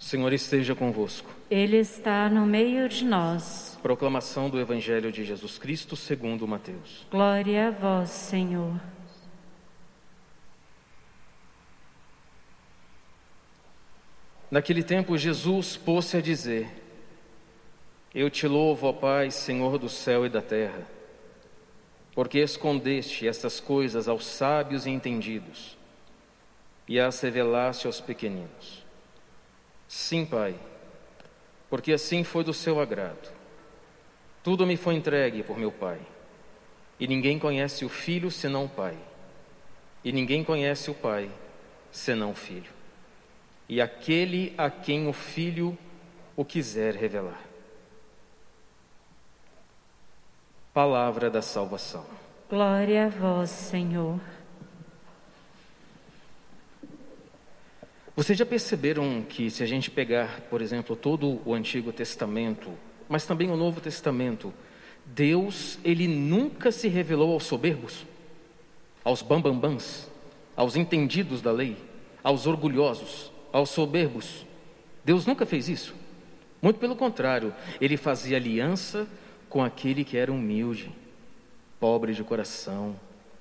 O Senhor esteja convosco. Ele está no meio de nós. Proclamação do Evangelho de Jesus Cristo segundo Mateus. Glória a vós, Senhor. Naquele tempo, Jesus pôs-se a dizer: Eu te louvo, ó Pai, Senhor do céu e da terra, porque escondeste estas coisas aos sábios e entendidos e as revelaste aos pequeninos. Sim, Pai, porque assim foi do seu agrado. Tudo me foi entregue por meu Pai, e ninguém conhece o Filho senão o Pai, e ninguém conhece o Pai senão o Filho e aquele a quem o Filho o quiser revelar. Palavra da salvação. Glória a vós, Senhor. Vocês já perceberam que se a gente pegar, por exemplo, todo o Antigo Testamento, mas também o Novo Testamento, Deus, ele nunca se revelou aos soberbos, aos bambambãs, aos entendidos da lei, aos orgulhosos aos soberbos. Deus nunca fez isso. Muito pelo contrário, ele fazia aliança com aquele que era humilde, pobre de coração,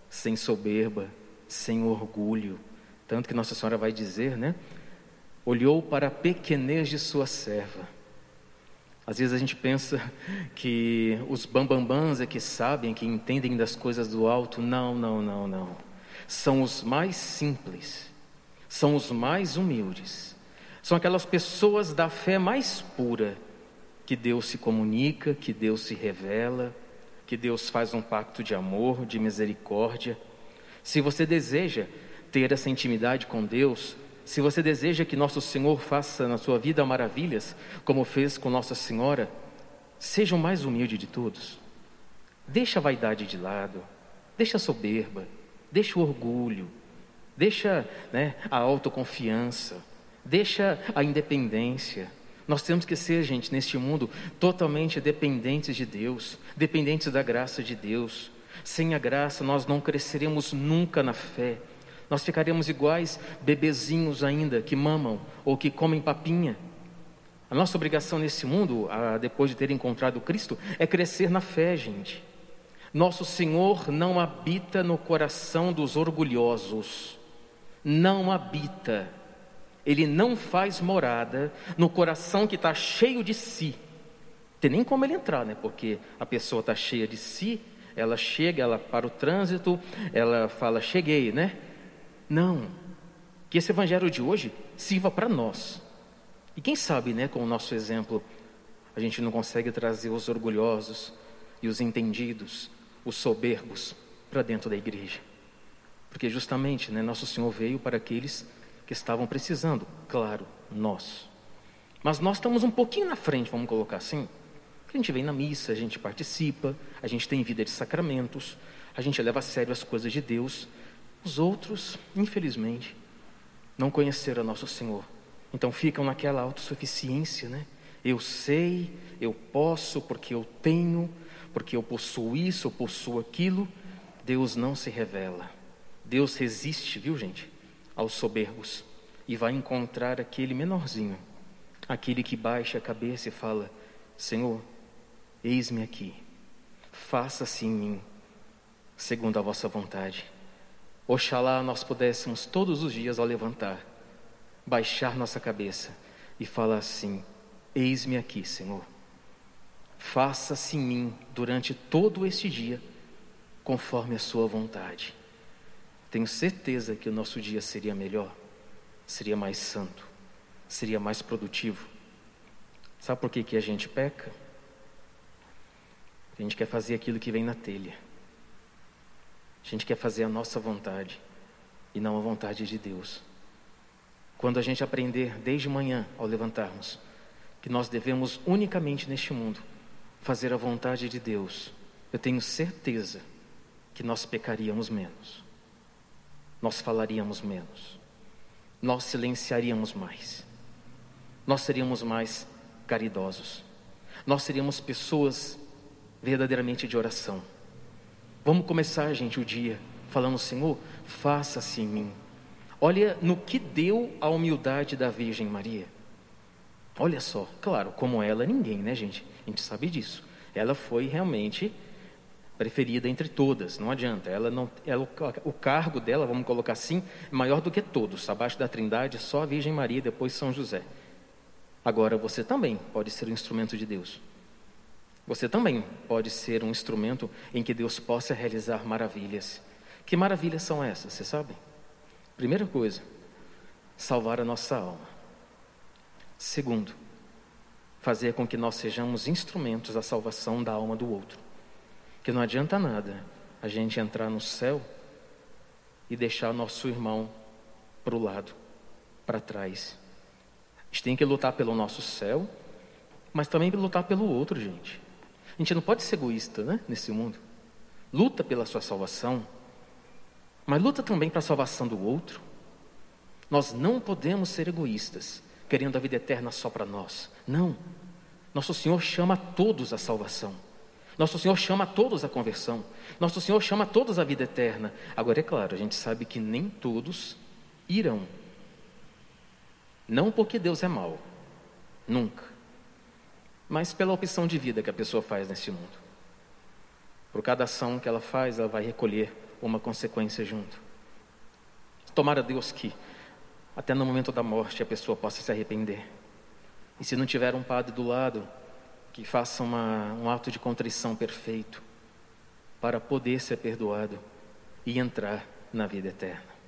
sem soberba, sem orgulho. Tanto que Nossa Senhora vai dizer, né? Olhou para a pequenez de sua serva. Às vezes a gente pensa que os bambambãs é que sabem, que entendem das coisas do alto. Não, não, não, não. São os mais simples são os mais humildes, são aquelas pessoas da fé mais pura que Deus se comunica, que Deus se revela, que Deus faz um pacto de amor, de misericórdia. Se você deseja ter essa intimidade com Deus, se você deseja que Nosso Senhor faça na sua vida maravilhas, como fez com Nossa Senhora, seja o mais humilde de todos. Deixa a vaidade de lado, deixa a soberba, deixa o orgulho, deixa né, a autoconfiança, deixa a independência. Nós temos que ser, gente, neste mundo, totalmente dependentes de Deus, dependentes da graça de Deus. Sem a graça, nós não cresceremos nunca na fé. Nós ficaremos iguais bebezinhos ainda que mamam ou que comem papinha. A nossa obrigação nesse mundo, depois de ter encontrado Cristo, é crescer na fé, gente. Nosso Senhor não habita no coração dos orgulhosos não habita, ele não faz morada no coração que está cheio de si. Tem nem como ele entrar, né? Porque a pessoa está cheia de si, ela chega, ela para o trânsito, ela fala, cheguei, né? Não. Que esse evangelho de hoje sirva para nós. E quem sabe, né, com o nosso exemplo, a gente não consegue trazer os orgulhosos e os entendidos, os soberbos, para dentro da igreja. Porque justamente, né, nosso Senhor veio para aqueles que estavam precisando, claro, nós. Mas nós estamos um pouquinho na frente, vamos colocar assim. A gente vem na missa, a gente participa, a gente tem vida de sacramentos, a gente leva a sério as coisas de Deus. Os outros, infelizmente, não conheceram nosso Senhor. Então ficam naquela autossuficiência, né? Eu sei, eu posso, porque eu tenho, porque eu possuo isso, eu possuo aquilo. Deus não se revela. Deus resiste, viu gente, aos soberbos e vai encontrar aquele menorzinho, aquele que baixa a cabeça e fala: Senhor, eis-me aqui, faça-se em mim, segundo a vossa vontade. Oxalá nós pudéssemos todos os dias ao levantar, baixar nossa cabeça e falar assim: Eis-me aqui, Senhor. Faça-se em mim durante todo este dia, conforme a Sua vontade. Tenho certeza que o nosso dia seria melhor, seria mais santo, seria mais produtivo. Sabe por que, que a gente peca? A gente quer fazer aquilo que vem na telha. A gente quer fazer a nossa vontade e não a vontade de Deus. Quando a gente aprender desde manhã, ao levantarmos, que nós devemos unicamente neste mundo fazer a vontade de Deus, eu tenho certeza que nós pecaríamos menos nós falaríamos menos, nós silenciaríamos mais, nós seríamos mais caridosos, nós seríamos pessoas verdadeiramente de oração. Vamos começar, gente, o dia falando: Senhor, faça-se em mim. Olha no que deu a humildade da Virgem Maria. Olha só, claro, como ela, ninguém, né, gente? A gente sabe disso. Ela foi realmente preferida entre todas, não adianta. Ela não, ela, o cargo dela, vamos colocar assim, é maior do que todos. Abaixo da Trindade, só a Virgem Maria, depois São José. Agora, você também pode ser um instrumento de Deus. Você também pode ser um instrumento em que Deus possa realizar maravilhas. Que maravilhas são essas, você sabe? Primeira coisa, salvar a nossa alma. Segundo, fazer com que nós sejamos instrumentos da salvação da alma do outro. Que não adianta nada a gente entrar no céu e deixar nosso irmão para o lado, para trás. A gente tem que lutar pelo nosso céu, mas também lutar pelo outro, gente. A gente não pode ser egoísta, né, nesse mundo. Luta pela sua salvação, mas luta também para a salvação do outro. Nós não podemos ser egoístas, querendo a vida eterna só para nós. Não. Nosso Senhor chama a todos a salvação. Nosso Senhor chama a todos a conversão. Nosso Senhor chama a todos a vida eterna. Agora, é claro, a gente sabe que nem todos irão. Não porque Deus é mau, nunca mas pela opção de vida que a pessoa faz nesse mundo. Por cada ação que ela faz, ela vai recolher uma consequência junto. Tomara Deus que, até no momento da morte, a pessoa possa se arrepender. E se não tiver um padre do lado, que faça uma, um ato de contrição perfeito, para poder ser perdoado e entrar na vida eterna.